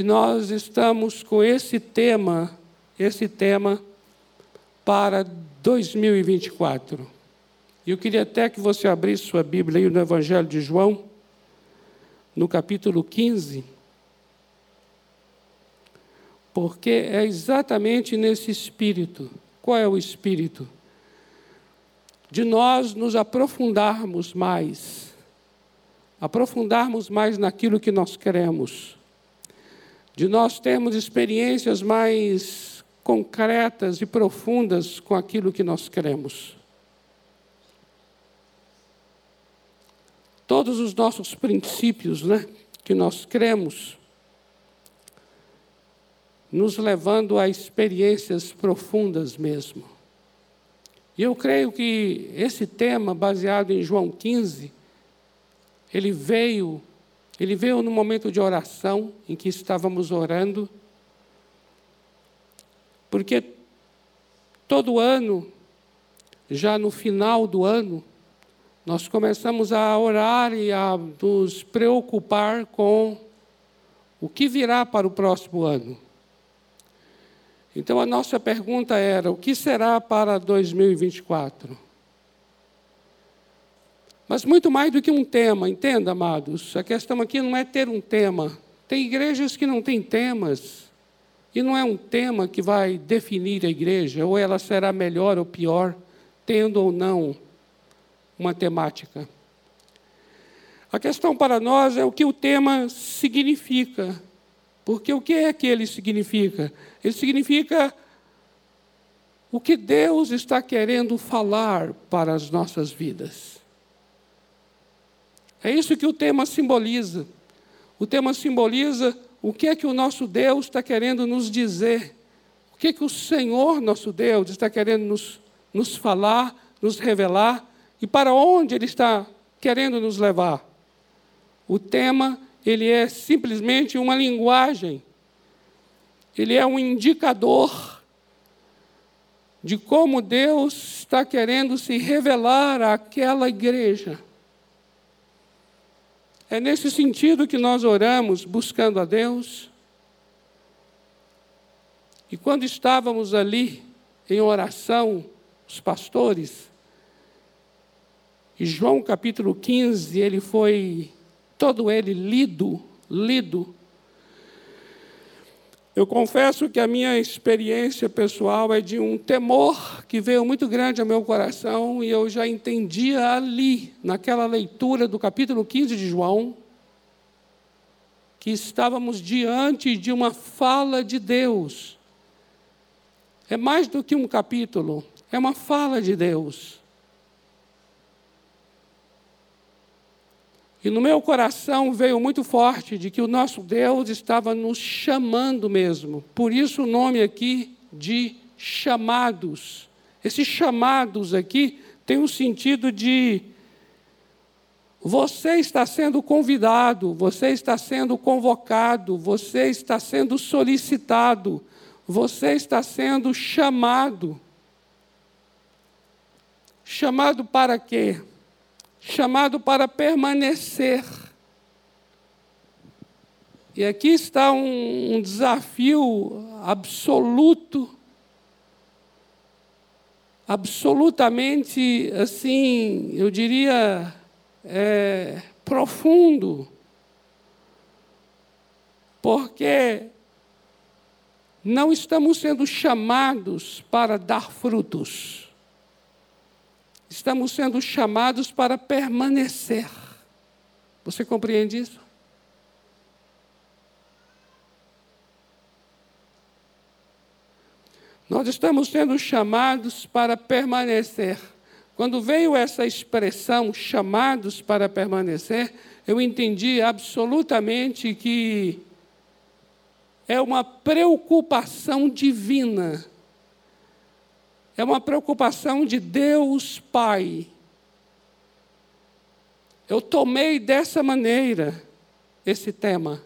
que nós estamos com esse tema, esse tema para 2024. E eu queria até que você abrisse sua Bíblia aí no Evangelho de João, no capítulo 15, porque é exatamente nesse espírito. Qual é o espírito? De nós nos aprofundarmos mais, aprofundarmos mais naquilo que nós queremos, de nós termos experiências mais concretas e profundas com aquilo que nós queremos. todos os nossos princípios, né, que nós cremos, nos levando a experiências profundas mesmo. E eu creio que esse tema, baseado em João 15, ele veio, ele veio no momento de oração em que estávamos orando, porque todo ano, já no final do ano, nós começamos a orar e a nos preocupar com o que virá para o próximo ano. Então a nossa pergunta era: o que será para 2024? Mas muito mais do que um tema, entenda, amados, a questão aqui não é ter um tema. Tem igrejas que não têm temas, e não é um tema que vai definir a igreja, ou ela será melhor ou pior, tendo ou não uma temática. A questão para nós é o que o tema significa. Porque o que é que ele significa? Ele significa o que Deus está querendo falar para as nossas vidas. É isso que o tema simboliza. O tema simboliza o que é que o nosso Deus está querendo nos dizer. O que é que o Senhor, nosso Deus, está querendo nos, nos falar, nos revelar e para onde ele está querendo nos levar? O tema, ele é simplesmente uma linguagem. Ele é um indicador de como Deus está querendo se revelar àquela igreja. É nesse sentido que nós oramos, buscando a Deus. E quando estávamos ali em oração, os pastores, e João capítulo 15, ele foi todo ele lido, lido. Eu confesso que a minha experiência pessoal é de um temor que veio muito grande ao meu coração e eu já entendia ali, naquela leitura do capítulo 15 de João, que estávamos diante de uma fala de Deus. É mais do que um capítulo, é uma fala de Deus. E no meu coração veio muito forte de que o nosso Deus estava nos chamando mesmo. Por isso o nome aqui de chamados. Esses chamados aqui tem um sentido de você está sendo convidado, você está sendo convocado, você está sendo solicitado, você está sendo chamado. Chamado para quê? Chamado para permanecer. E aqui está um, um desafio absoluto, absolutamente, assim, eu diria, é, profundo, porque não estamos sendo chamados para dar frutos estamos sendo chamados para permanecer. Você compreende isso? Nós estamos sendo chamados para permanecer. Quando veio essa expressão, chamados para permanecer, eu entendi absolutamente que é uma preocupação divina é uma preocupação de Deus Pai. Eu tomei dessa maneira esse tema.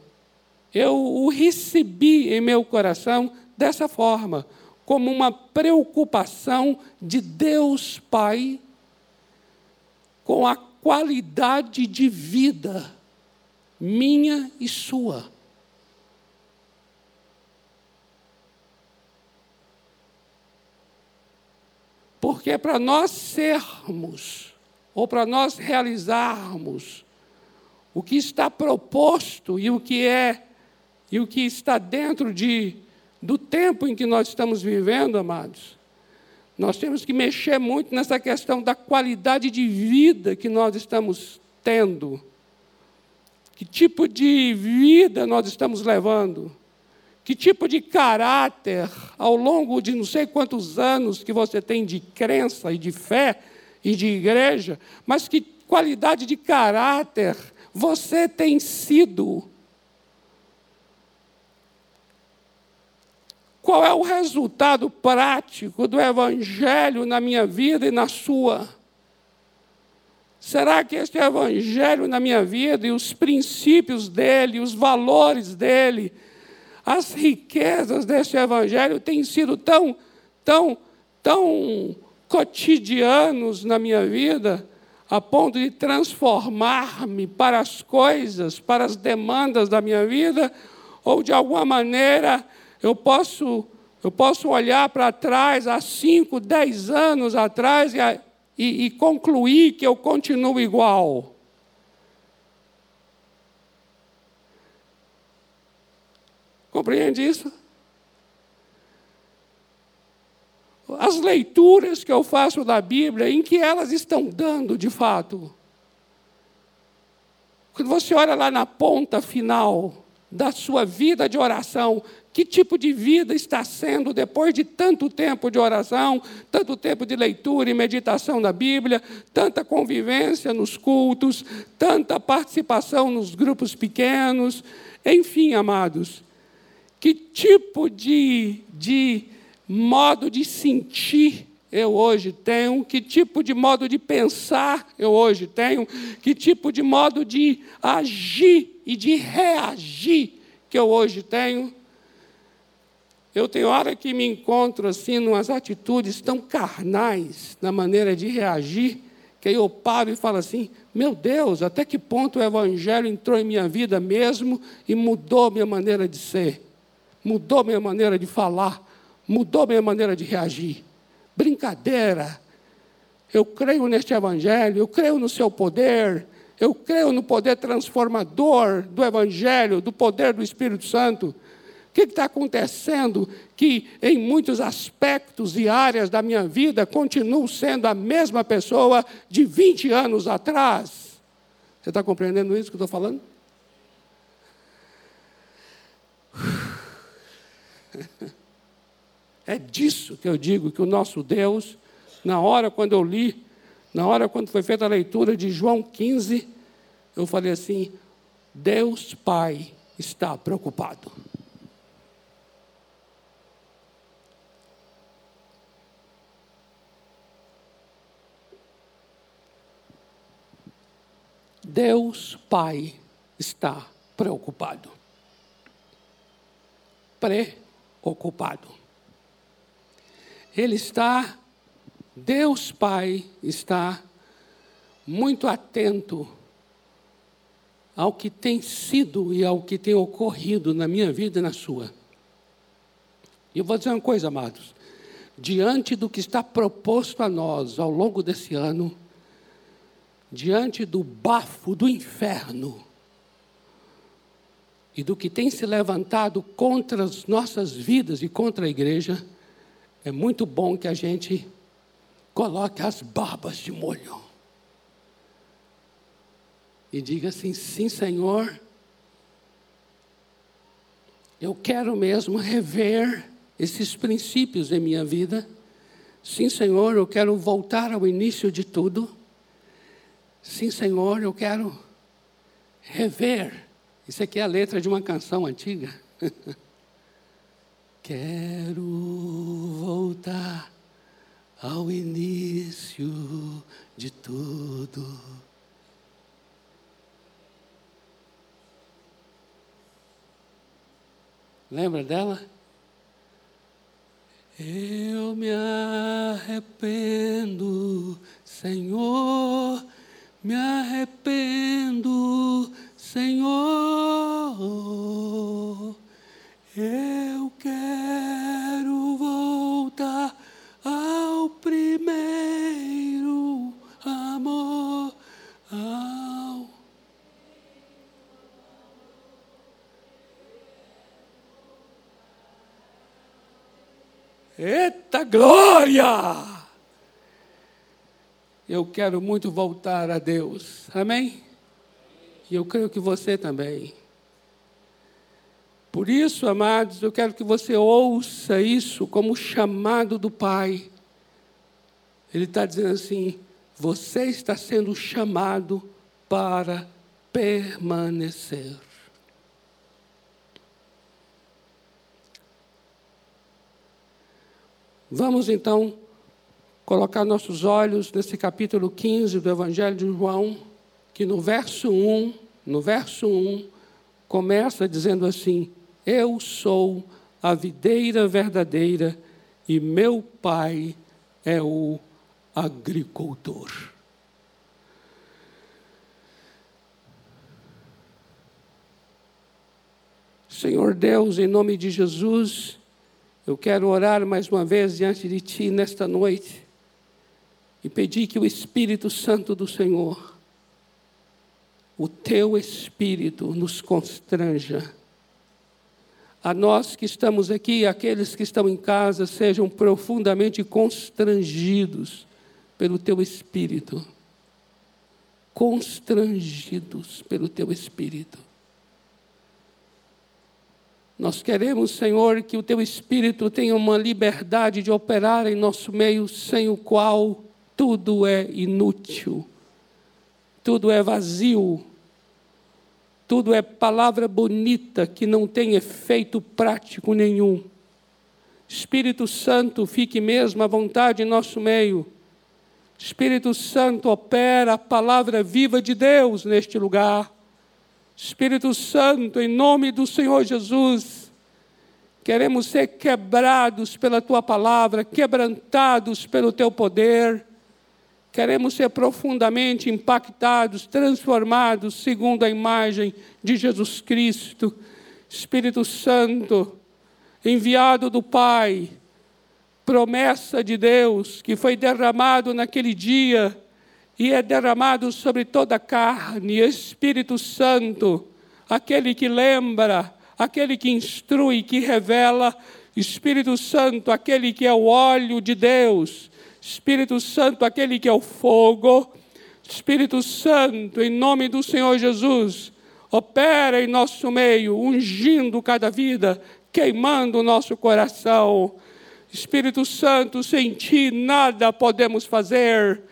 Eu o recebi em meu coração dessa forma, como uma preocupação de Deus Pai com a qualidade de vida minha e sua. Porque para nós sermos, ou para nós realizarmos o que está proposto e o que é, e o que está dentro de, do tempo em que nós estamos vivendo, amados, nós temos que mexer muito nessa questão da qualidade de vida que nós estamos tendo. Que tipo de vida nós estamos levando? Que tipo de caráter, ao longo de não sei quantos anos que você tem de crença e de fé e de igreja, mas que qualidade de caráter você tem sido? Qual é o resultado prático do Evangelho na minha vida e na sua? Será que este Evangelho na minha vida e os princípios dele, os valores dele, as riquezas deste Evangelho têm sido tão, tão, tão cotidianos na minha vida, a ponto de transformar-me para as coisas, para as demandas da minha vida, ou de alguma maneira eu posso, eu posso olhar para trás, há cinco, dez anos atrás, e, e, e concluir que eu continuo igual. Compreende isso? As leituras que eu faço da Bíblia, em que elas estão dando de fato? Quando você olha lá na ponta final da sua vida de oração, que tipo de vida está sendo depois de tanto tempo de oração, tanto tempo de leitura e meditação da Bíblia, tanta convivência nos cultos, tanta participação nos grupos pequenos, enfim, amados, que tipo de, de modo de sentir eu hoje tenho, que tipo de modo de pensar eu hoje tenho, que tipo de modo de agir e de reagir que eu hoje tenho. Eu tenho hora que me encontro assim, umas atitudes tão carnais na maneira de reagir, que aí eu paro e falo assim: meu Deus, até que ponto o Evangelho entrou em minha vida mesmo e mudou minha maneira de ser, mudou minha maneira de falar, mudou minha maneira de reagir. Brincadeira. Eu creio neste Evangelho, eu creio no seu poder, eu creio no poder transformador do Evangelho, do poder do Espírito Santo. O que está acontecendo que, em muitos aspectos e áreas da minha vida, continuo sendo a mesma pessoa de 20 anos atrás? Você está compreendendo isso que eu estou falando? É disso que eu digo que o nosso Deus, na hora quando eu li, na hora quando foi feita a leitura de João 15, eu falei assim: Deus Pai está preocupado. Deus Pai está preocupado. Preocupado. Ele está, Deus Pai está muito atento ao que tem sido e ao que tem ocorrido na minha vida e na sua. E eu vou dizer uma coisa, amados. Diante do que está proposto a nós ao longo desse ano, diante do bafo do inferno e do que tem se levantado contra as nossas vidas e contra a igreja, é muito bom que a gente coloque as barbas de molho e diga assim: sim, Senhor, eu quero mesmo rever esses princípios em minha vida. Sim, Senhor, eu quero voltar ao início de tudo. Sim, Senhor, eu quero rever. Isso aqui é a letra de uma canção antiga. quero voltar ao início de tudo. Lembra dela? Eu me arrependo, Senhor me arrependo, Senhor, eu quero voltar ao primeiro amor. Ao... Eita glória! Eu quero muito voltar a Deus. Amém? Eu creio que você também. Por isso, amados, eu quero que você ouça isso como chamado do Pai. Ele está dizendo assim: você está sendo chamado para permanecer. Vamos então colocar nossos olhos nesse capítulo 15 do Evangelho de João, que no verso 1, no verso 1, começa dizendo assim: Eu sou a videira verdadeira e meu pai é o agricultor. Senhor Deus, em nome de Jesus, eu quero orar mais uma vez diante de Ti nesta noite e pedir que o Espírito Santo do Senhor, o Teu Espírito, nos constranja. A nós que estamos aqui, aqueles que estão em casa, sejam profundamente constrangidos pelo Teu Espírito. Constrangidos pelo Teu Espírito. Nós queremos, Senhor, que o Teu Espírito tenha uma liberdade de operar em nosso meio, sem o qual tudo é inútil, tudo é vazio, tudo é palavra bonita que não tem efeito prático nenhum. Espírito Santo, fique mesmo à vontade em nosso meio. Espírito Santo, opera a palavra viva de Deus neste lugar. Espírito Santo, em nome do Senhor Jesus, queremos ser quebrados pela tua palavra, quebrantados pelo teu poder. Queremos ser profundamente impactados, transformados segundo a imagem de Jesus Cristo. Espírito Santo, enviado do Pai, promessa de Deus que foi derramado naquele dia e é derramado sobre toda a carne, Espírito Santo, aquele que lembra, aquele que instrui, que revela, Espírito Santo, aquele que é o óleo de Deus, Espírito Santo, aquele que é o fogo, Espírito Santo, em nome do Senhor Jesus, opera em nosso meio, ungindo cada vida, queimando o nosso coração. Espírito Santo, sem ti nada podemos fazer.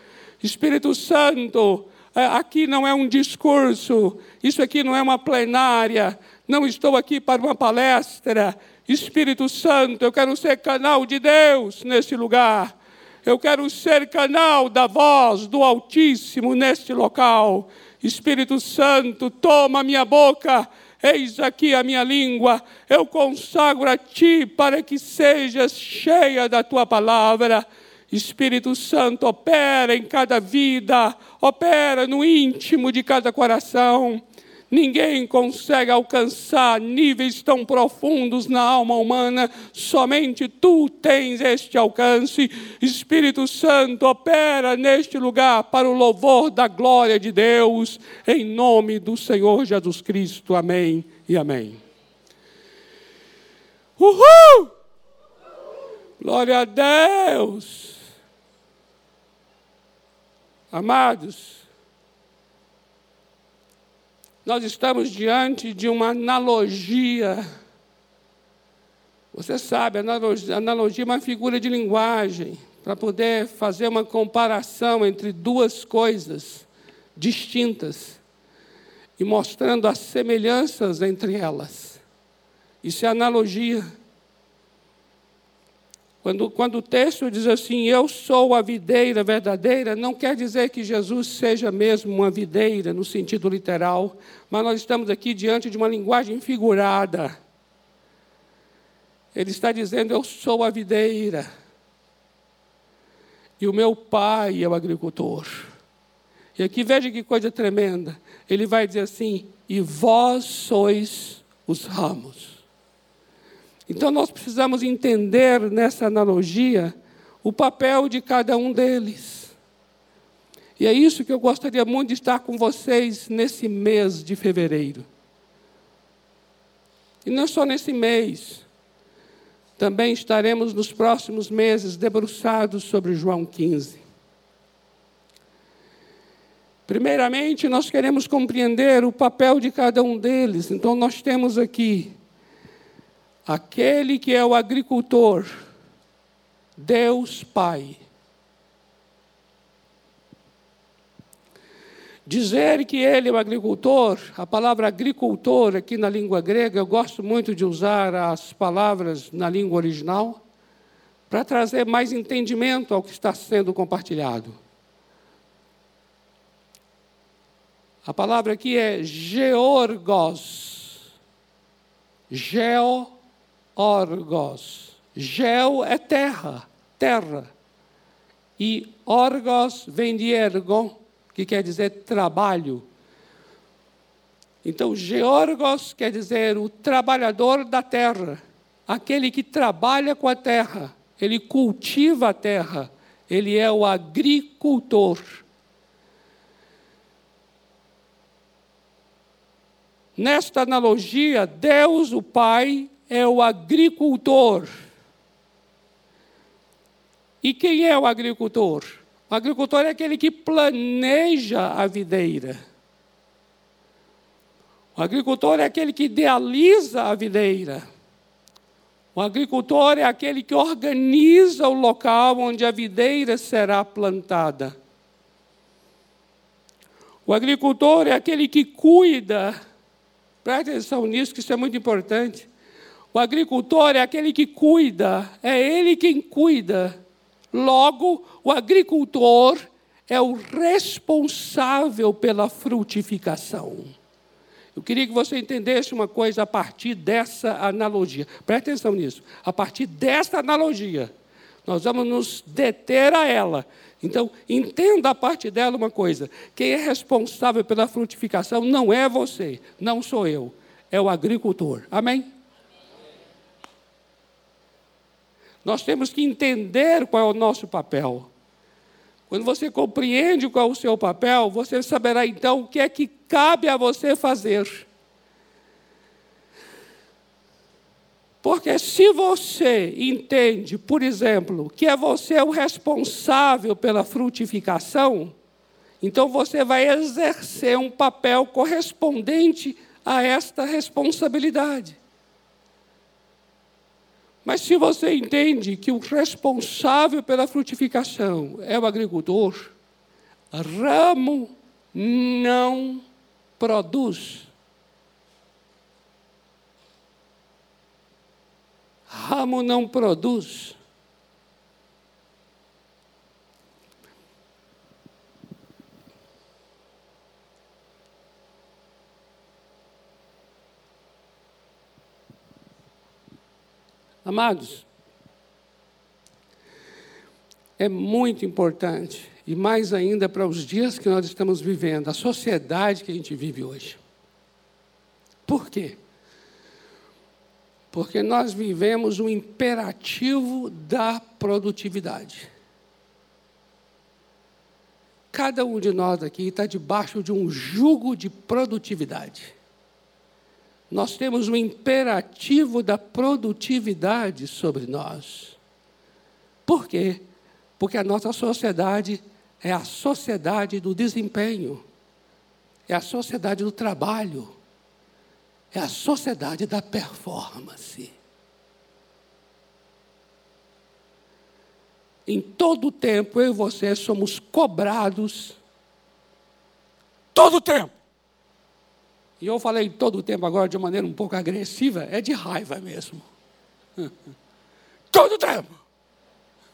Espírito Santo, é, aqui não é um discurso, isso aqui não é uma plenária, não estou aqui para uma palestra. Espírito Santo, eu quero ser canal de Deus nesse lugar. Eu quero ser canal da voz do Altíssimo neste local. Espírito Santo, toma minha boca, eis aqui a minha língua. Eu consagro a ti para que sejas cheia da tua palavra. Espírito Santo opera em cada vida, opera no íntimo de cada coração. Ninguém consegue alcançar níveis tão profundos na alma humana, somente tu tens este alcance. Espírito Santo, opera neste lugar para o louvor da glória de Deus, em nome do Senhor Jesus Cristo. Amém e amém. Uhul! Glória a Deus! Amados, nós estamos diante de uma analogia. Você sabe, analogia, analogia é uma figura de linguagem para poder fazer uma comparação entre duas coisas distintas e mostrando as semelhanças entre elas. Isso é analogia. Quando, quando o texto diz assim, eu sou a videira verdadeira, não quer dizer que Jesus seja mesmo uma videira no sentido literal, mas nós estamos aqui diante de uma linguagem figurada. Ele está dizendo, eu sou a videira, e o meu pai é o agricultor. E aqui veja que coisa tremenda. Ele vai dizer assim: e vós sois os ramos. Então nós precisamos entender nessa analogia o papel de cada um deles. E é isso que eu gostaria muito de estar com vocês nesse mês de fevereiro. E não só nesse mês, também estaremos nos próximos meses debruçados sobre João 15. Primeiramente, nós queremos compreender o papel de cada um deles. Então, nós temos aqui aquele que é o agricultor, Deus Pai. Dizer que ele é o agricultor, a palavra agricultor aqui na língua grega, eu gosto muito de usar as palavras na língua original, para trazer mais entendimento ao que está sendo compartilhado. A palavra aqui é georgos. Georgos. Geo é terra, terra. E orgos vem de ergon, que quer dizer trabalho. Então, georgos quer dizer o trabalhador da terra, aquele que trabalha com a terra, ele cultiva a terra, ele é o agricultor. Nesta analogia, Deus, o Pai, é o agricultor. E quem é o agricultor? O agricultor é aquele que planeja a videira. O agricultor é aquele que idealiza a videira. O agricultor é aquele que organiza o local onde a videira será plantada. O agricultor é aquele que cuida. Preste atenção nisso, que isso é muito importante. O agricultor é aquele que cuida, é ele quem cuida Logo, o agricultor é o responsável pela frutificação. Eu queria que você entendesse uma coisa a partir dessa analogia. Preste atenção nisso. A partir dessa analogia, nós vamos nos deter a ela. Então, entenda a partir dela uma coisa: quem é responsável pela frutificação não é você, não sou eu, é o agricultor. Amém? Nós temos que entender qual é o nosso papel. Quando você compreende qual é o seu papel, você saberá então o que é que cabe a você fazer. Porque se você entende, por exemplo, que é você o responsável pela frutificação, então você vai exercer um papel correspondente a esta responsabilidade. Mas se você entende que o responsável pela frutificação é o agricultor, ramo não produz. Ramo não produz. Amados, é muito importante, e mais ainda para os dias que nós estamos vivendo, a sociedade que a gente vive hoje. Por quê? Porque nós vivemos um imperativo da produtividade. Cada um de nós aqui está debaixo de um jugo de produtividade nós temos um imperativo da produtividade sobre nós. Por quê? Porque a nossa sociedade é a sociedade do desempenho, é a sociedade do trabalho, é a sociedade da performance. Em todo tempo, eu e você somos cobrados, todo tempo, e eu falei todo o tempo agora de maneira um pouco agressiva, é de raiva mesmo. Todo o tempo.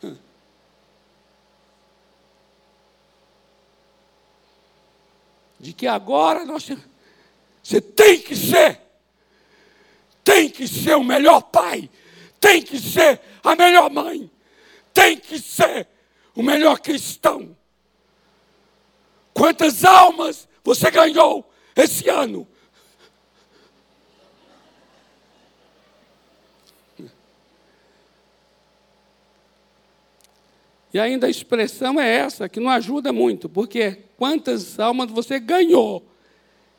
De que agora nós você tem que ser, tem que ser o melhor pai, tem que ser a melhor mãe, tem que ser o melhor cristão. Quantas almas você ganhou esse ano? E ainda a expressão é essa, que não ajuda muito, porque quantas almas você ganhou.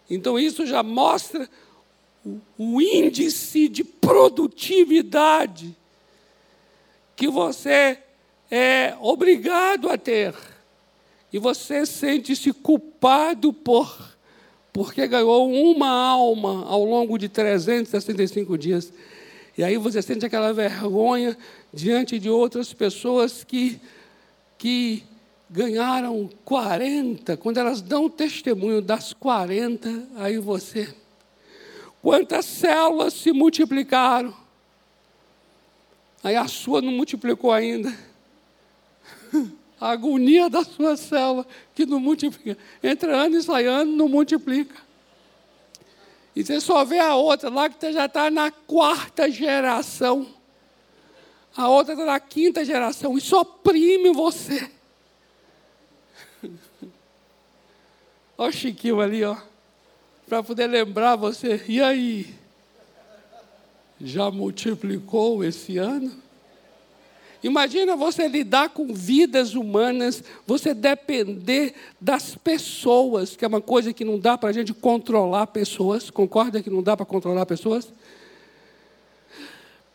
Então isso já mostra o, o índice de produtividade que você é obrigado a ter. E você sente-se culpado por porque ganhou uma alma ao longo de 365 dias. E aí você sente aquela vergonha diante de outras pessoas que, que ganharam 40, quando elas dão testemunho das 40, aí você. Quantas células se multiplicaram? Aí a sua não multiplicou ainda. A agonia da sua célula, que não multiplica. Entra ano e sai ano, não multiplica. E você só vê a outra lá que já está na quarta geração. A outra está na quinta geração. Isso oprime você. Olha o Chiquinho ali, ó. Para poder lembrar você. E aí? Já multiplicou esse ano? Imagina você lidar com vidas humanas, você depender das pessoas, que é uma coisa que não dá para a gente controlar pessoas. Concorda que não dá para controlar pessoas?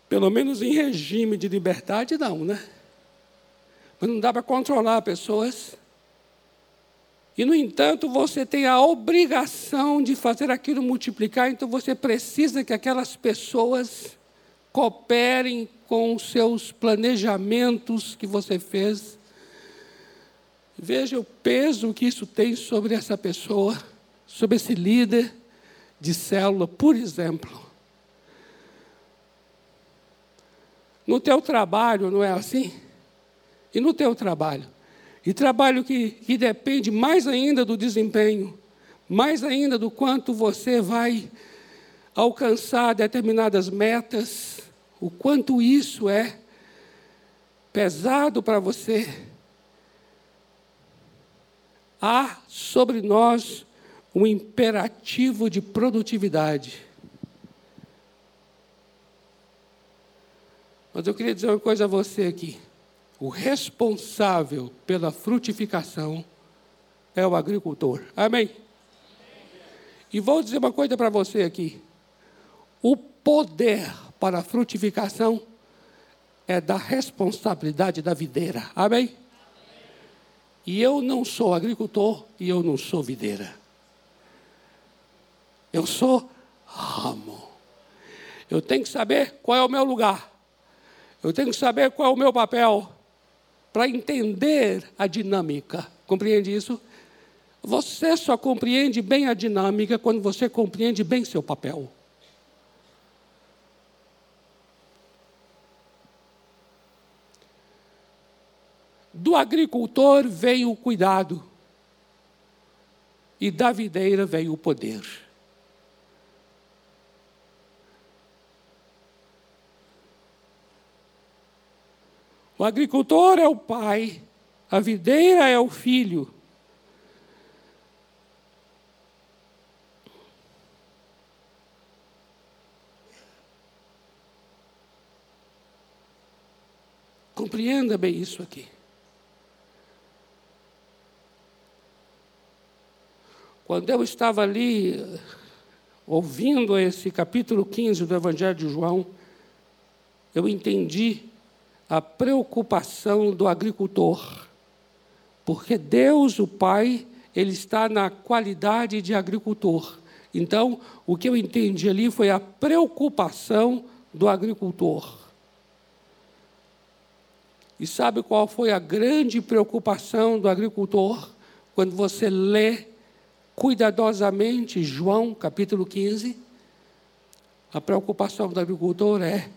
Pelo menos em regime de liberdade, não, né? Mas não dá para controlar pessoas. E, no entanto, você tem a obrigação de fazer aquilo multiplicar, então você precisa que aquelas pessoas cooperem com os seus planejamentos que você fez. Veja o peso que isso tem sobre essa pessoa, sobre esse líder de célula, por exemplo. No teu trabalho, não é assim? E no teu trabalho? E trabalho que, que depende mais ainda do desempenho, mais ainda do quanto você vai alcançar determinadas metas, o quanto isso é pesado para você. Há sobre nós um imperativo de produtividade. Mas eu queria dizer uma coisa a você aqui. O responsável pela frutificação é o agricultor. Amém? E vou dizer uma coisa para você aqui. O poder para a frutificação é da responsabilidade da videira. Amém? E eu não sou agricultor e eu não sou videira. Eu sou ramo. Eu tenho que saber qual é o meu lugar. Eu tenho que saber qual é o meu papel para entender a dinâmica. Compreende isso? Você só compreende bem a dinâmica quando você compreende bem seu papel. Do agricultor veio o cuidado, e da videira veio o poder. O agricultor é o pai, a videira é o filho. Compreenda bem isso aqui. Quando eu estava ali ouvindo esse capítulo 15 do Evangelho de João, eu entendi a preocupação do agricultor. Porque Deus, o Pai, ele está na qualidade de agricultor. Então, o que eu entendi ali foi a preocupação do agricultor. E sabe qual foi a grande preocupação do agricultor? Quando você lê cuidadosamente João capítulo 15, a preocupação do agricultor é: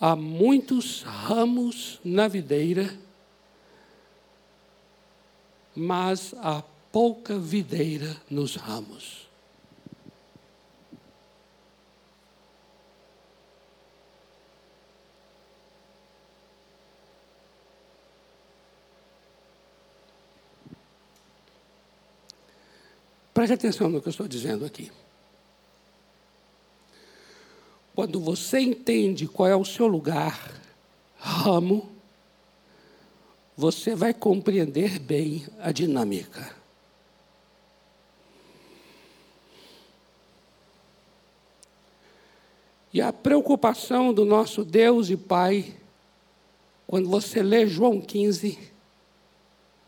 há muitos ramos na videira, mas há pouca videira nos ramos. Preste atenção no que eu estou dizendo aqui. Quando você entende qual é o seu lugar, ramo, você vai compreender bem a dinâmica. E a preocupação do nosso Deus e Pai Quando você lê João 15,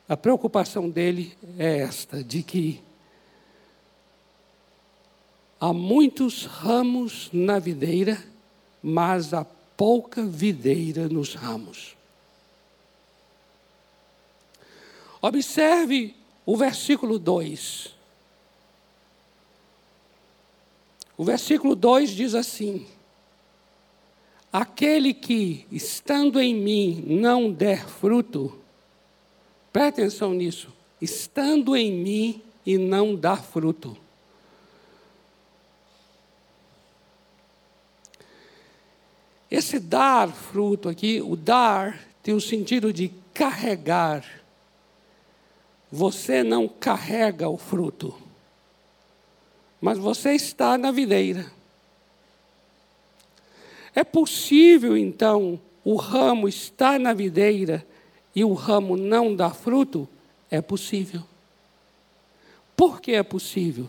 a preocupação dele é esta: de que há muitos ramos na videira, mas há pouca videira nos ramos. Observe o versículo 2. O versículo 2 diz assim: Aquele que, estando em mim, não der fruto, preste atenção nisso, estando em mim e não dar fruto. Esse dar fruto aqui, o dar, tem o sentido de carregar. Você não carrega o fruto, mas você está na videira. É possível, então, o ramo estar na videira e o ramo não dar fruto? É possível. Por que é possível?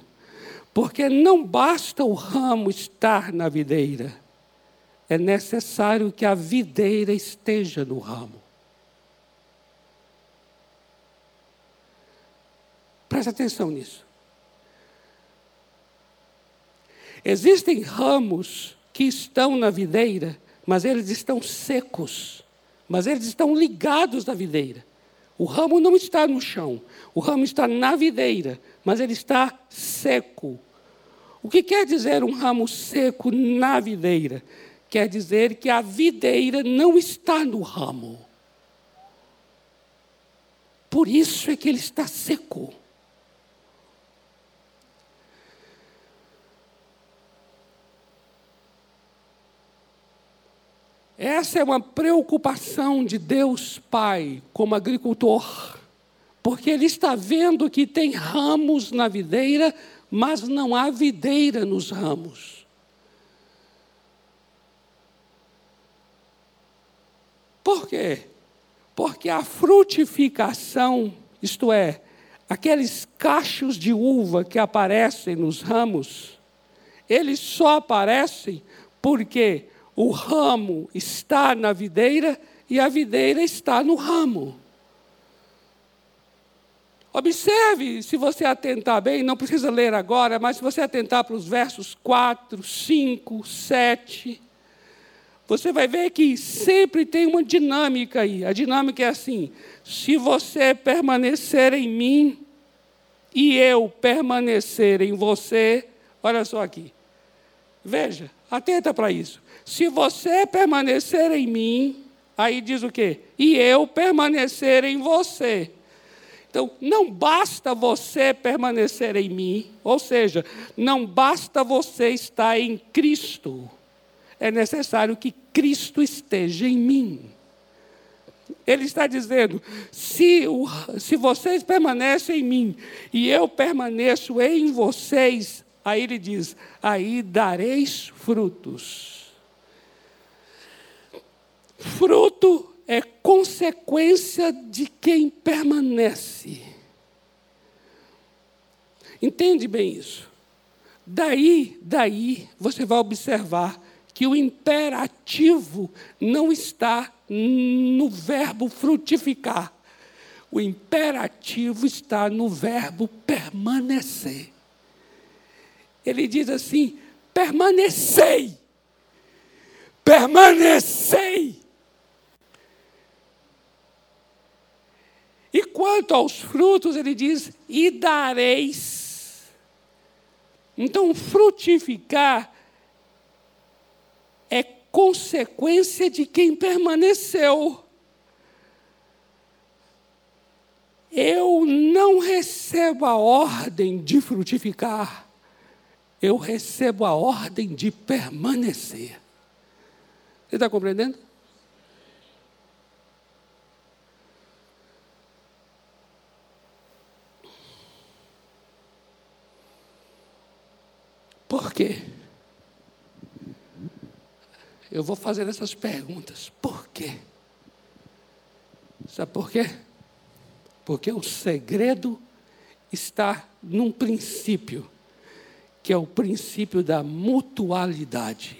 Porque não basta o ramo estar na videira, é necessário que a videira esteja no ramo. Preste atenção nisso. Existem ramos que estão na videira, mas eles estão secos, mas eles estão ligados na videira. O ramo não está no chão, o ramo está na videira, mas ele está seco. O que quer dizer um ramo seco na videira? Quer dizer que a videira não está no ramo. Por isso é que ele está seco. Essa é uma preocupação de Deus Pai como agricultor, porque Ele está vendo que tem ramos na videira, mas não há videira nos ramos. Por quê? Porque a frutificação, isto é, aqueles cachos de uva que aparecem nos ramos, eles só aparecem porque o ramo está na videira e a videira está no ramo. Observe, se você atentar bem, não precisa ler agora, mas se você atentar para os versos 4, 5, 7, você vai ver que sempre tem uma dinâmica aí. A dinâmica é assim: se você permanecer em mim e eu permanecer em você, olha só aqui. Veja, atenta para isso. Se você permanecer em mim, aí diz o quê? E eu permanecer em você. Então, não basta você permanecer em mim, ou seja, não basta você estar em Cristo. É necessário que Cristo esteja em mim. Ele está dizendo: se, o, se vocês permanecem em mim e eu permaneço em vocês, aí ele diz: aí dareis frutos. Fruto é consequência de quem permanece. Entende bem isso? Daí, daí você vai observar que o imperativo não está no verbo frutificar. O imperativo está no verbo permanecer. Ele diz assim: permanecei. Permanecei. E quanto aos frutos, ele diz: e dareis. Então, frutificar consequência de quem permaneceu. Eu não recebo a ordem de frutificar, eu recebo a ordem de permanecer. Você está compreendendo? Por quê? Eu vou fazer essas perguntas. Por quê? Sabe por quê? Porque o segredo está num princípio, que é o princípio da mutualidade.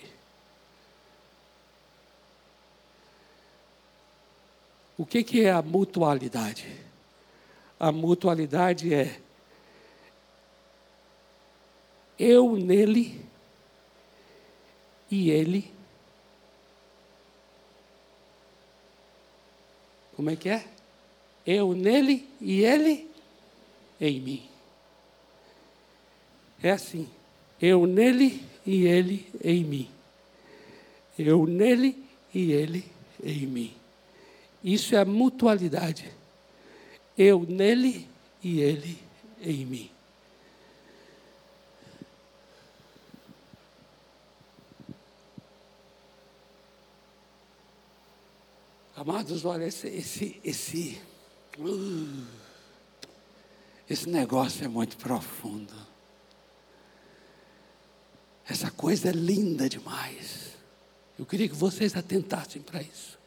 O que, que é a mutualidade? A mutualidade é eu nele e ele. Como é que é? Eu nele e ele em mim. É assim. Eu nele e ele em mim. Eu nele e ele em mim. Isso é a mutualidade. Eu nele e ele em mim. Amados, olha, esse, esse, esse, uh, esse negócio é muito profundo. Essa coisa é linda demais. Eu queria que vocês atentassem para isso.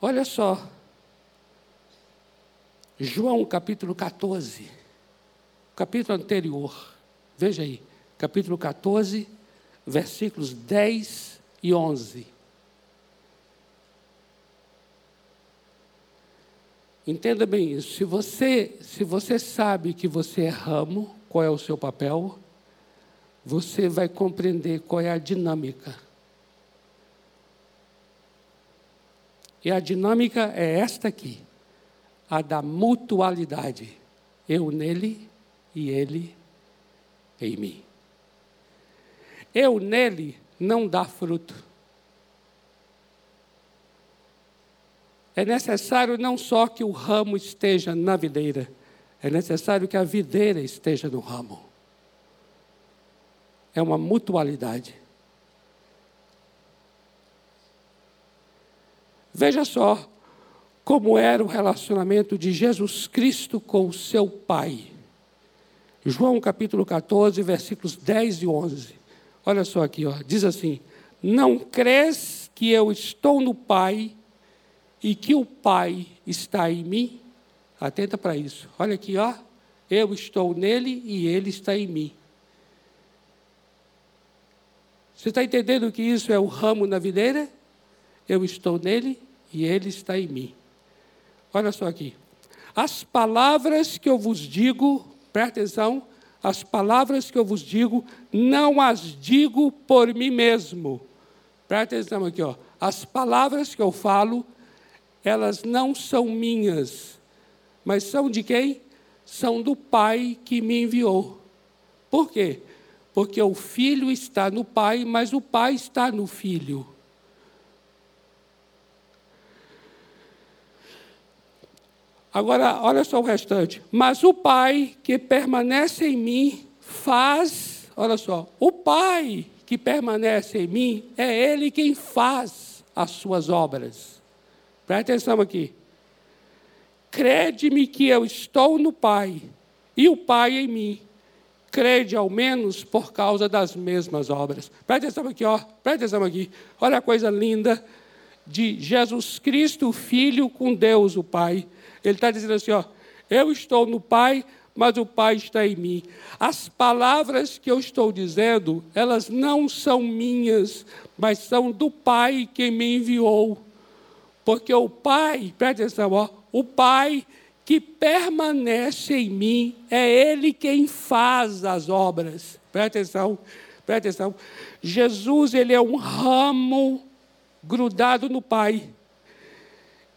Olha só. João capítulo 14. Capítulo anterior. Veja aí capítulo 14, versículos 10 e 11. Entenda bem isso. Se você, se você sabe que você é ramo, qual é o seu papel, você vai compreender qual é a dinâmica. E a dinâmica é esta aqui, a da mutualidade. Eu nele e ele em mim. Eu nele não dá fruto. É necessário não só que o ramo esteja na videira, é necessário que a videira esteja no ramo. É uma mutualidade. Veja só como era o relacionamento de Jesus Cristo com o seu Pai. João capítulo 14, versículos 10 e 11. Olha só aqui, ó, diz assim: Não crês que eu estou no Pai e que o Pai está em mim? Atenta para isso. Olha aqui, ó. Eu estou nele e ele está em mim. Você está entendendo que isso é o ramo na videira? Eu estou nele e ele está em mim. Olha só aqui. As palavras que eu vos digo, presta atenção, as palavras que eu vos digo, não as digo por mim mesmo. Presta atenção aqui, ó. As palavras que eu falo, elas não são minhas, mas são de quem? São do Pai que me enviou. Por quê? Porque o filho está no Pai, mas o Pai está no filho. Agora, olha só o restante. Mas o Pai que permanece em mim faz, olha só, o Pai que permanece em mim é Ele quem faz as suas obras. Presta atenção aqui. Crede-me que eu estou no Pai e o Pai em mim. Crede ao menos por causa das mesmas obras. Presta atenção aqui, ó. Presta atenção aqui. Olha a coisa linda de Jesus Cristo, Filho, com Deus, o Pai. Ele está dizendo assim: ó, eu estou no Pai, mas o Pai está em mim. As palavras que eu estou dizendo, elas não são minhas, mas são do Pai que me enviou. Porque o Pai, presta atenção, ó, o Pai que permanece em mim, é Ele quem faz as obras. Presta atenção, presta atenção. Jesus, Ele é um ramo grudado no Pai.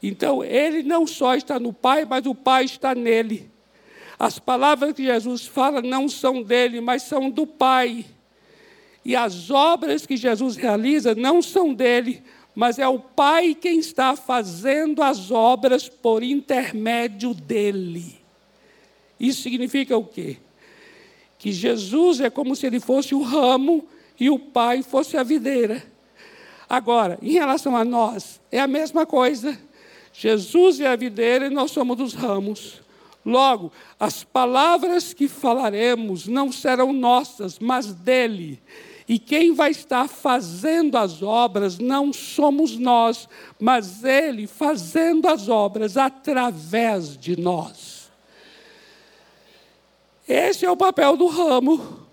Então, ele não só está no Pai, mas o Pai está nele. As palavras que Jesus fala não são dele, mas são do Pai. E as obras que Jesus realiza não são dele, mas é o Pai quem está fazendo as obras por intermédio dele. Isso significa o quê? Que Jesus é como se ele fosse o ramo e o Pai fosse a videira. Agora, em relação a nós, é a mesma coisa. Jesus é a videira e nós somos os ramos. Logo, as palavras que falaremos não serão nossas, mas dele. E quem vai estar fazendo as obras não somos nós, mas ele fazendo as obras através de nós. Esse é o papel do ramo.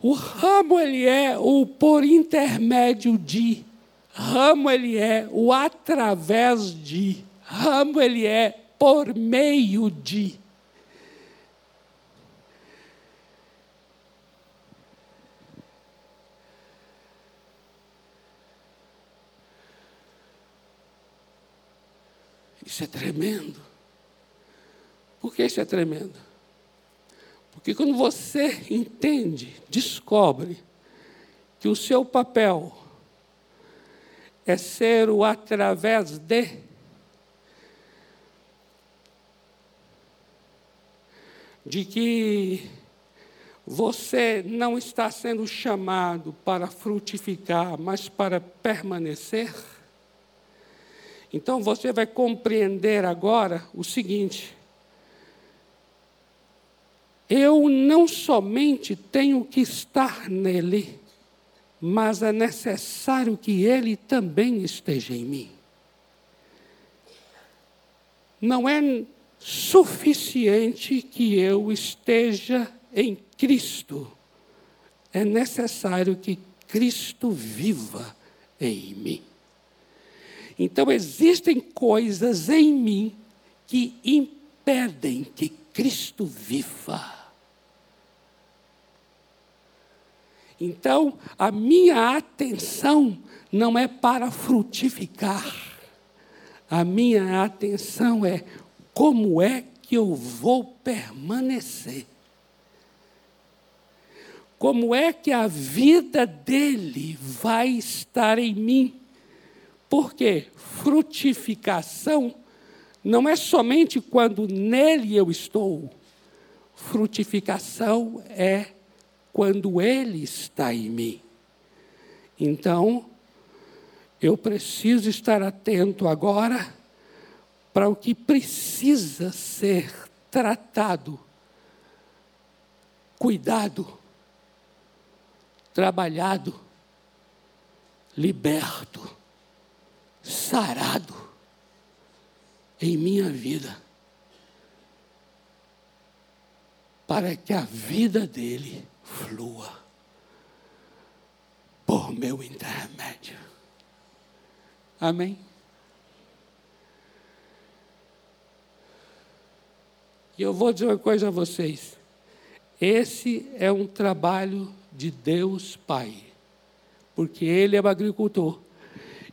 O ramo ele é o por intermédio de. Ramo ele é o através de. Ramo ele é por meio de. Isso é tremendo. Por que isso é tremendo? Porque quando você entende, descobre que o seu papel é ser o através de, de que você não está sendo chamado para frutificar, mas para permanecer. Então você vai compreender agora o seguinte: eu não somente tenho que estar nele, mas é necessário que ele também esteja em mim. Não é suficiente que eu esteja em Cristo, é necessário que Cristo viva em mim. Então, existem coisas em mim que impedem que Cristo viva. Então, a minha atenção não é para frutificar. A minha atenção é como é que eu vou permanecer. Como é que a vida dele vai estar em mim? Porque frutificação não é somente quando nele eu estou. Frutificação é quando Ele está em mim. Então, eu preciso estar atento agora para o que precisa ser tratado, cuidado, trabalhado, liberto, sarado em minha vida. Para que a vida dele flua por meu intermédio. Amém? E eu vou dizer uma coisa a vocês. Esse é um trabalho de Deus Pai, porque Ele é o agricultor.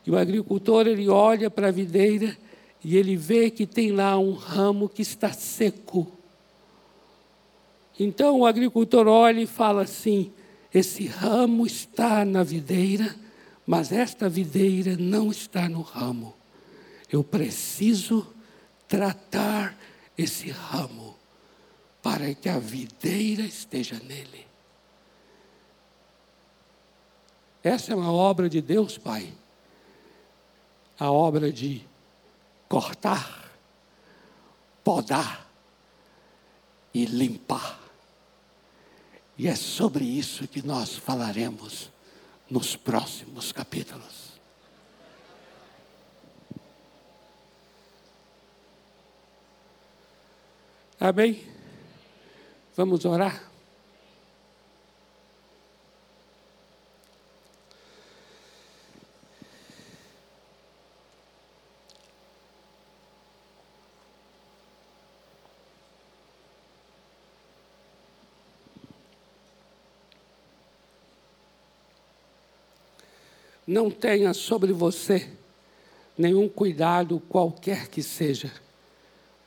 E o agricultor, ele olha para a videira e ele vê que tem lá um ramo que está seco. Então o agricultor olha e fala assim: esse ramo está na videira, mas esta videira não está no ramo. Eu preciso tratar esse ramo para que a videira esteja nele. Essa é uma obra de Deus, Pai. A obra de cortar, podar e limpar. E é sobre isso que nós falaremos nos próximos capítulos. Amém? Vamos orar? não tenha sobre você nenhum cuidado qualquer que seja,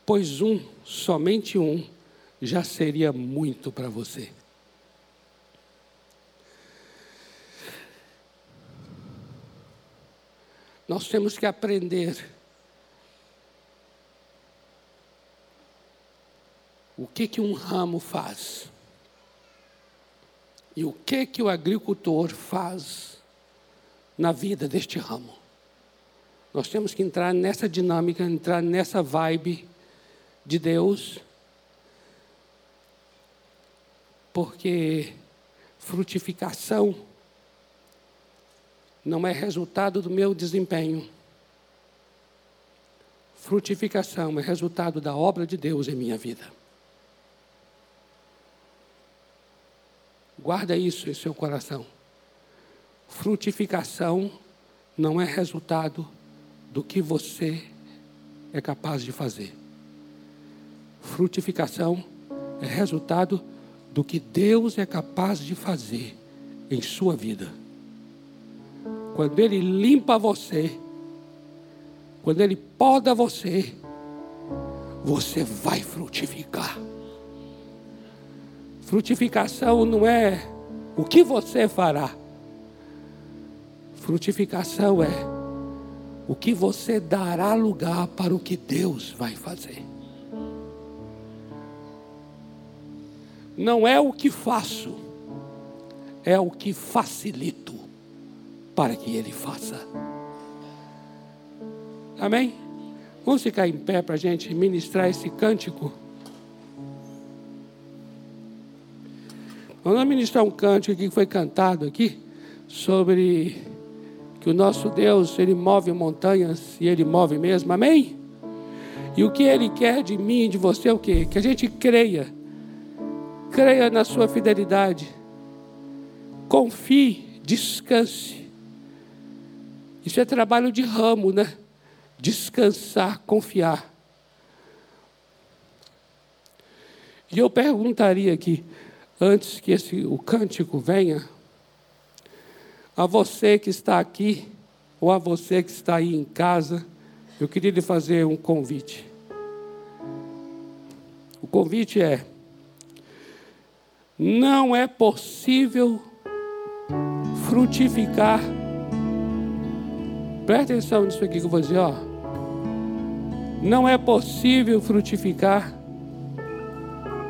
pois um, somente um, já seria muito para você. Nós temos que aprender o que que um ramo faz e o que que o agricultor faz na vida deste ramo. Nós temos que entrar nessa dinâmica, entrar nessa vibe de Deus, porque frutificação não é resultado do meu desempenho. Frutificação é resultado da obra de Deus em minha vida. Guarda isso em seu coração. Frutificação não é resultado do que você é capaz de fazer. Frutificação é resultado do que Deus é capaz de fazer em sua vida. Quando Ele limpa você, quando Ele poda você, você vai frutificar. Frutificação não é o que você fará. Frutificação é o que você dará lugar para o que Deus vai fazer. Não é o que faço, é o que facilito para que Ele faça. Amém? Vamos ficar em pé para a gente ministrar esse cântico. Vamos ministrar um cântico que foi cantado aqui sobre que o nosso Deus, Ele move montanhas e Ele move mesmo, amém? E o que Ele quer de mim e de você é o quê? Que a gente creia, creia na Sua fidelidade, confie, descanse. Isso é trabalho de ramo, né? Descansar, confiar. E eu perguntaria aqui, antes que esse, o cântico venha, a você que está aqui, ou a você que está aí em casa, eu queria lhe fazer um convite. O convite é: não é possível frutificar. Presta atenção nisso aqui que eu vou dizer, ó. Não é possível frutificar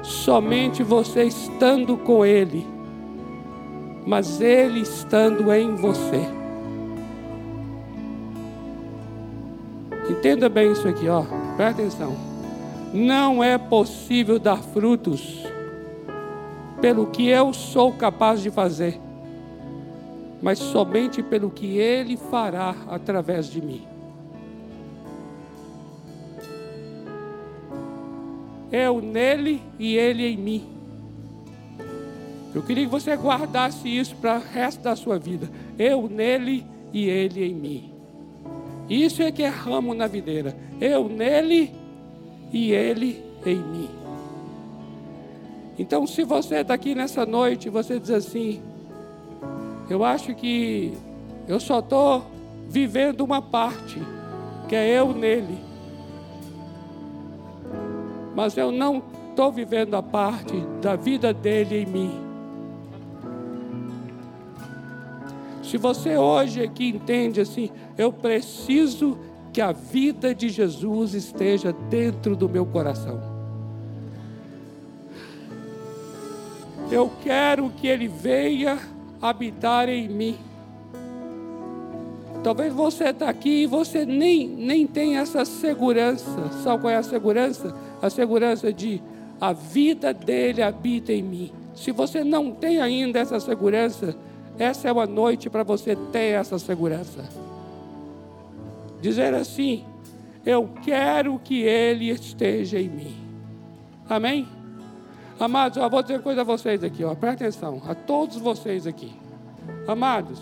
somente você estando com Ele mas Ele estando em você. Entenda bem isso aqui, ó. Presta atenção. Não é possível dar frutos pelo que eu sou capaz de fazer, mas somente pelo que Ele fará através de mim. Eu nele e Ele em mim. Eu queria que você guardasse isso para o resto da sua vida. Eu nele e ele em mim. Isso é que é ramo na videira. Eu nele e ele em mim. Então, se você está aqui nessa noite, você diz assim: Eu acho que eu só estou vivendo uma parte, que é eu nele. Mas eu não estou vivendo a parte da vida dele em mim. Se você hoje aqui entende assim, eu preciso que a vida de Jesus esteja dentro do meu coração. Eu quero que Ele venha habitar em mim. Talvez você está aqui e você nem, nem tem essa segurança. Sabe qual é a segurança? A segurança de a vida dele habita em mim. Se você não tem ainda essa segurança, essa é uma noite para você ter essa segurança. Dizer assim: Eu quero que Ele esteja em mim. Amém? Amados, eu vou dizer uma coisa a vocês aqui, ó, presta atenção, a todos vocês aqui. Amados,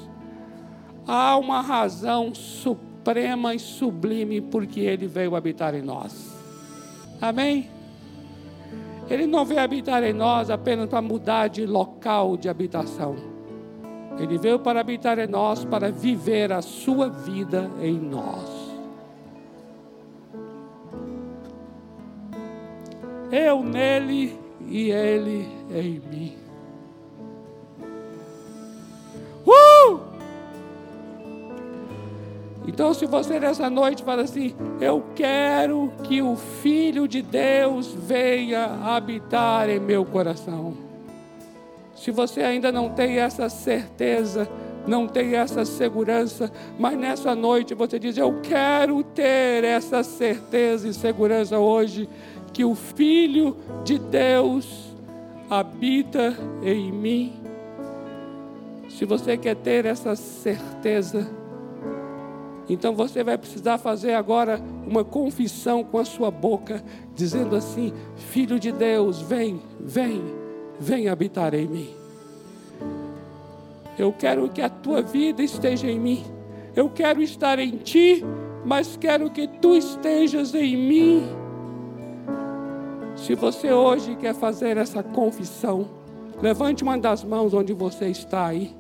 há uma razão suprema e sublime porque Ele veio habitar em nós. Amém? Ele não veio habitar em nós apenas para mudar de local de habitação. Ele veio para habitar em nós, para viver a sua vida em nós. Eu nele e ele em mim. Uh! Então, se você nessa noite fala assim, eu quero que o Filho de Deus venha habitar em meu coração. Se você ainda não tem essa certeza, não tem essa segurança, mas nessa noite você diz: Eu quero ter essa certeza e segurança hoje, que o Filho de Deus habita em mim. Se você quer ter essa certeza, então você vai precisar fazer agora uma confissão com a sua boca, dizendo assim: Filho de Deus, vem, vem vem habitar em mim. Eu quero que a tua vida esteja em mim. Eu quero estar em ti, mas quero que tu estejas em mim. Se você hoje quer fazer essa confissão, levante uma das mãos onde você está aí,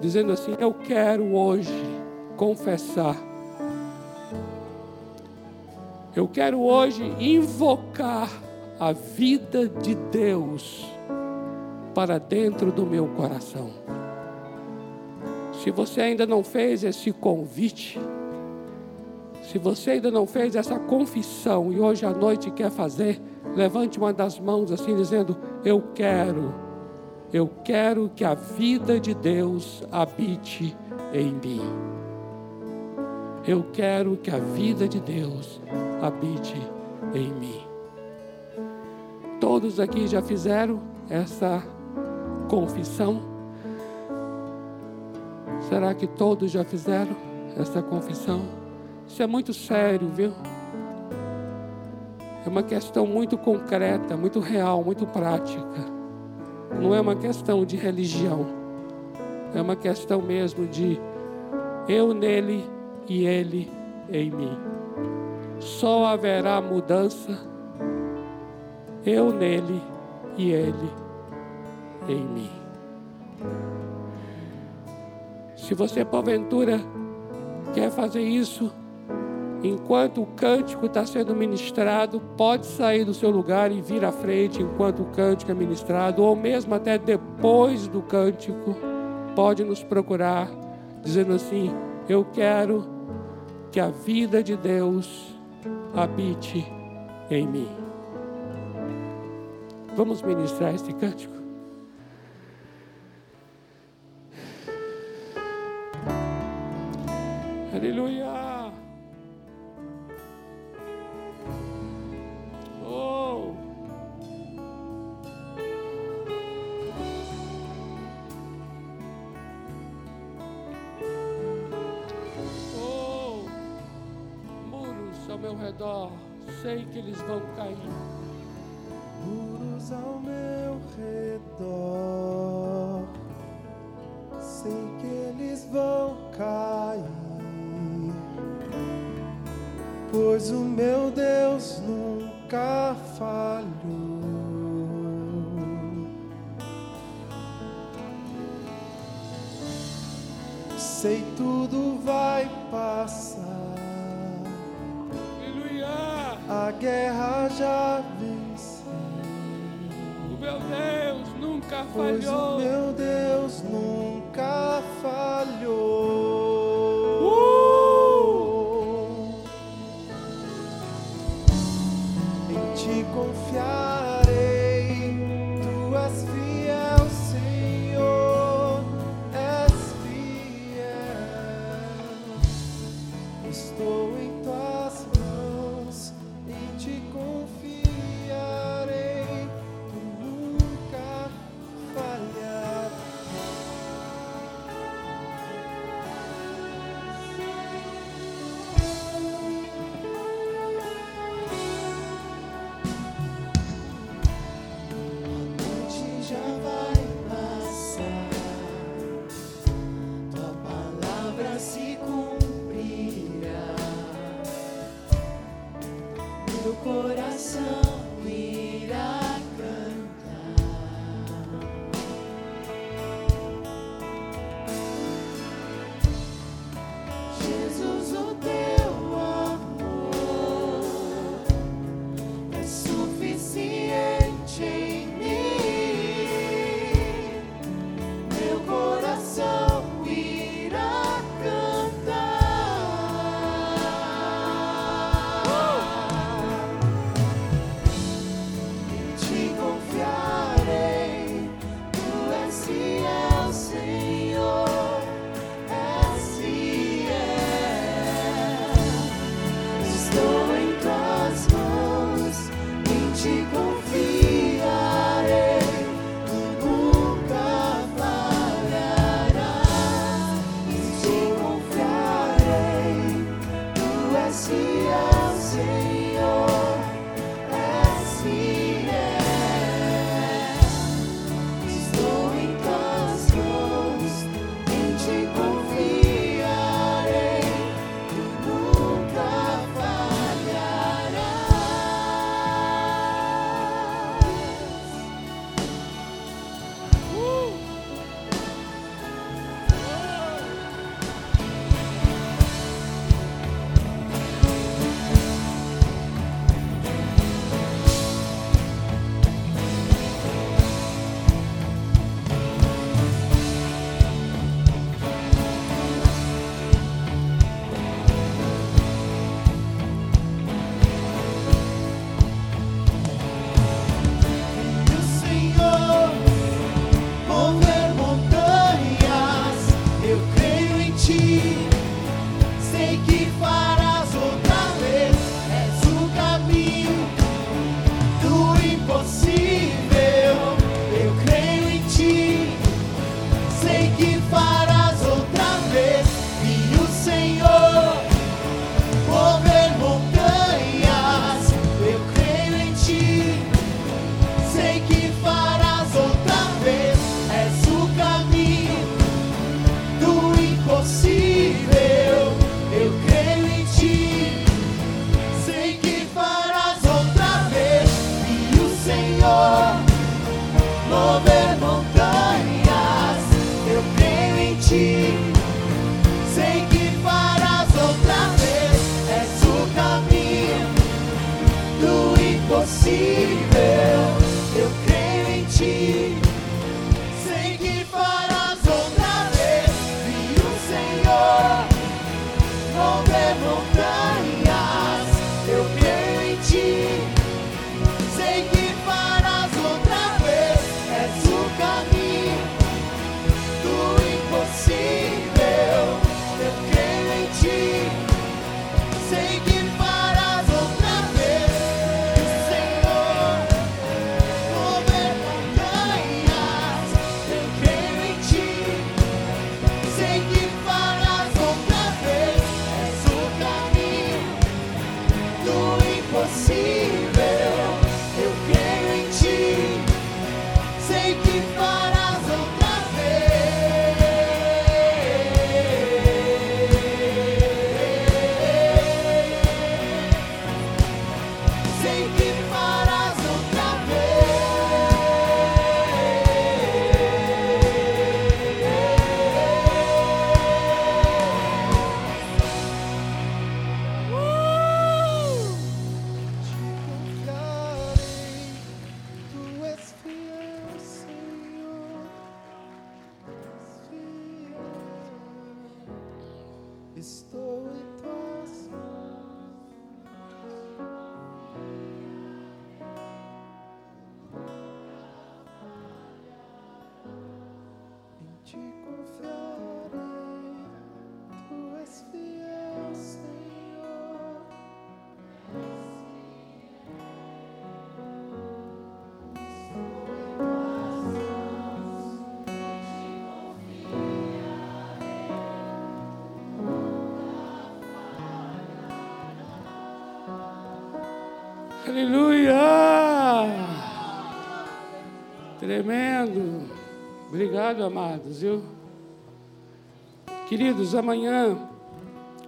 dizendo assim: Eu quero hoje confessar. Eu quero hoje invocar a vida de Deus para dentro do meu coração. Se você ainda não fez esse convite, se você ainda não fez essa confissão e hoje à noite quer fazer, levante uma das mãos assim, dizendo: Eu quero, eu quero que a vida de Deus habite em mim. Eu quero que a vida de Deus habite em mim. Todos aqui já fizeram essa confissão? Será que todos já fizeram essa confissão? Isso é muito sério, viu? É uma questão muito concreta, muito real, muito prática. Não é uma questão de religião. É uma questão mesmo de eu nele e ele em mim. Só haverá mudança eu nele e ele em mim. Se você porventura quer fazer isso, enquanto o cântico está sendo ministrado, pode sair do seu lugar e vir à frente enquanto o cântico é ministrado, ou mesmo até depois do cântico, pode nos procurar, dizendo assim: Eu quero que a vida de Deus habite em mim. Vamos ministrar este cântico? Amados, viu? Queridos, amanhã,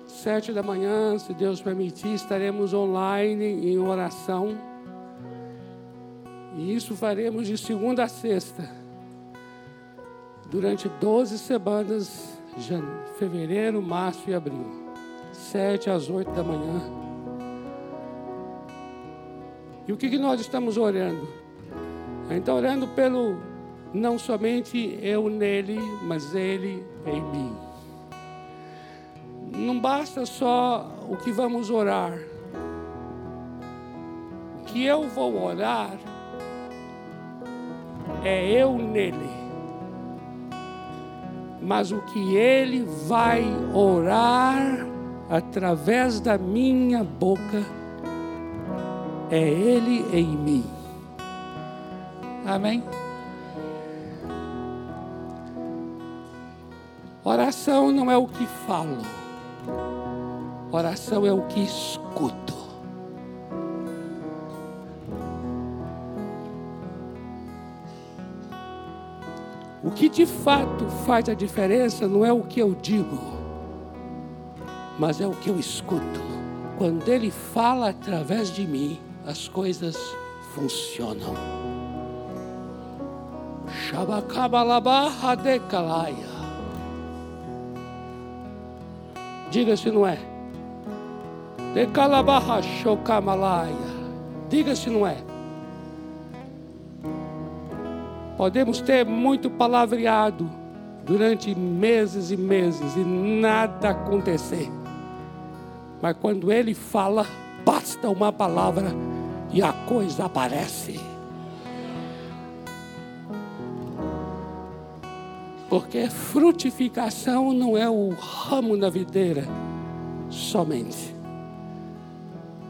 sete da manhã, se Deus permitir, estaremos online em oração. E isso faremos de segunda a sexta. Durante 12 semanas, fevereiro, março e abril. Sete às oito da manhã. E o que, que nós estamos orando? A gente está orando pelo, não somente eu nele, mas ele em mim. Não basta só o que vamos orar. O que eu vou orar é eu nele. Mas o que ele vai orar através da minha boca é Ele em mim. Amém? Oração não é o que falo, oração é o que escuto. O que de fato faz a diferença não é o que eu digo, mas é o que eu escuto. Quando Ele fala através de mim, as coisas funcionam. Shabakabalabaha Diga se não é. Decalabaha shokamalaia. Diga se não é. Podemos ter muito palavreado durante meses e meses e nada acontecer. Mas quando ele fala, basta uma palavra e a coisa aparece. Porque frutificação não é o ramo na videira somente,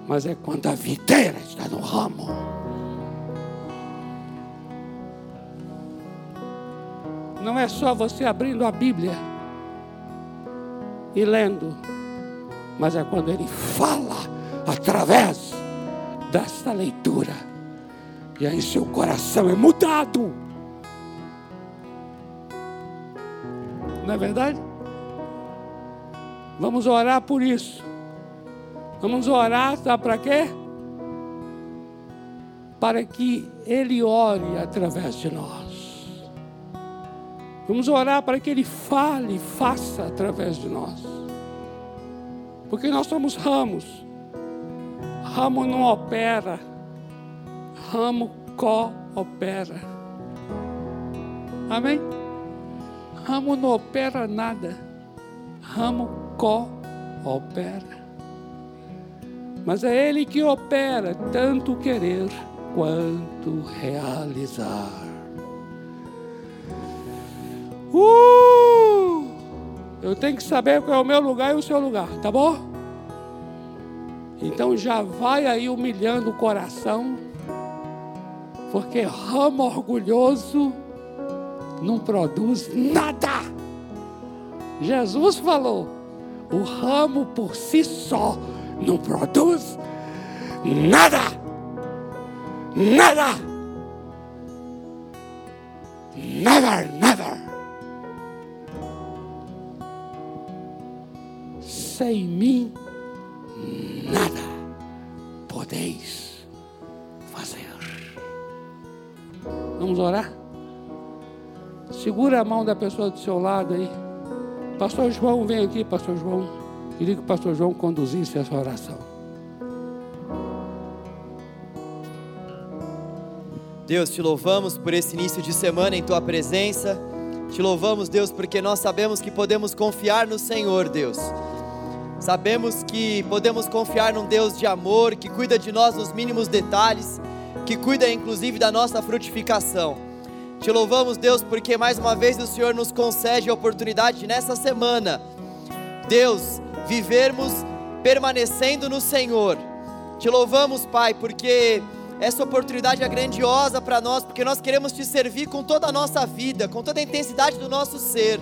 mas é quando a videira está no ramo. Não é só você abrindo a Bíblia e lendo, mas é quando ele fala através desta leitura. E aí seu coração é mudado. Não é verdade? Vamos orar por isso. Vamos orar, sabe para quê? Para que Ele ore através de nós. Vamos orar para que Ele fale, faça através de nós. Porque nós somos ramos. Ramo não opera, ramo coopera. Amém? Ramo não opera nada, ramo coopera. Mas é Ele que opera tanto querer quanto realizar. Uh! Eu tenho que saber qual é o meu lugar e o seu lugar, tá bom? Então já vai aí humilhando o coração, porque ramo orgulhoso não produz nada. Jesus falou: o ramo por si só não produz nada. Nada. Never, never. Sem mim, nada podeis fazer. Vamos orar? Segura a mão da pessoa do seu lado aí. Pastor João, vem aqui, Pastor João. Queria que o Pastor João conduzisse essa oração. Deus, te louvamos por esse início de semana em tua presença. Te louvamos, Deus, porque nós sabemos que podemos confiar no Senhor, Deus. Sabemos que podemos confiar num Deus de amor, que cuida de nós nos mínimos detalhes, que cuida inclusive da nossa frutificação. Te louvamos, Deus, porque mais uma vez o Senhor nos concede a oportunidade nessa semana, Deus, vivermos permanecendo no Senhor. Te louvamos, Pai, porque essa oportunidade é grandiosa para nós, porque nós queremos te servir com toda a nossa vida, com toda a intensidade do nosso ser.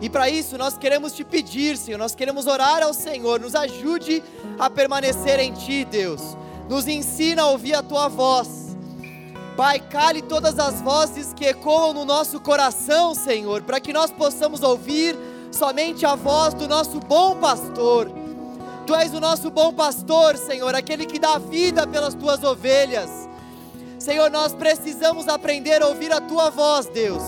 E para isso nós queremos te pedir, Senhor, nós queremos orar ao Senhor, nos ajude a permanecer em Ti, Deus. Nos ensina a ouvir a Tua voz. Pai, cale todas as vozes que ecoam no nosso coração, Senhor, para que nós possamos ouvir somente a voz do nosso bom pastor. Tu és o nosso bom pastor, Senhor, aquele que dá vida pelas tuas ovelhas. Senhor, nós precisamos aprender a ouvir a tua voz, Deus.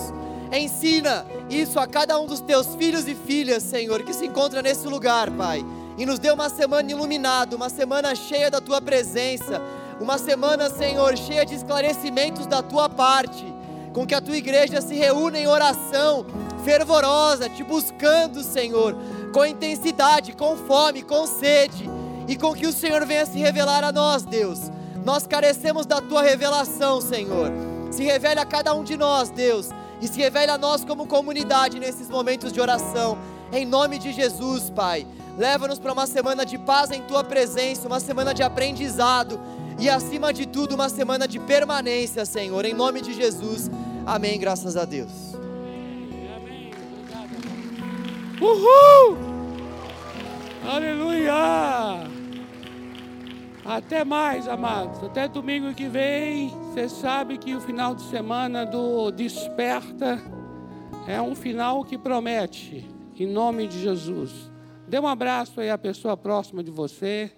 Ensina isso a cada um dos teus filhos e filhas, Senhor, que se encontra nesse lugar, Pai. E nos dê uma semana iluminada, uma semana cheia da tua presença, uma semana, Senhor, cheia de esclarecimentos da tua parte, com que a tua igreja se reúna em oração fervorosa, te buscando, Senhor, com intensidade, com fome, com sede, e com que o Senhor venha se revelar a nós, Deus. Nós carecemos da tua revelação, Senhor. Se revele a cada um de nós, Deus, e se revele a nós como comunidade nesses momentos de oração. Em nome de Jesus, Pai. Leva-nos para uma semana de paz em tua presença, uma semana de aprendizado e, acima de tudo, uma semana de permanência, Senhor. Em nome de Jesus. Amém. Graças a Deus. Uhul! Aleluia! Até mais, amados. Até domingo que vem. Você sabe que o final de semana do Desperta é um final que promete. Em nome de Jesus. Dê um abraço aí à pessoa próxima de você.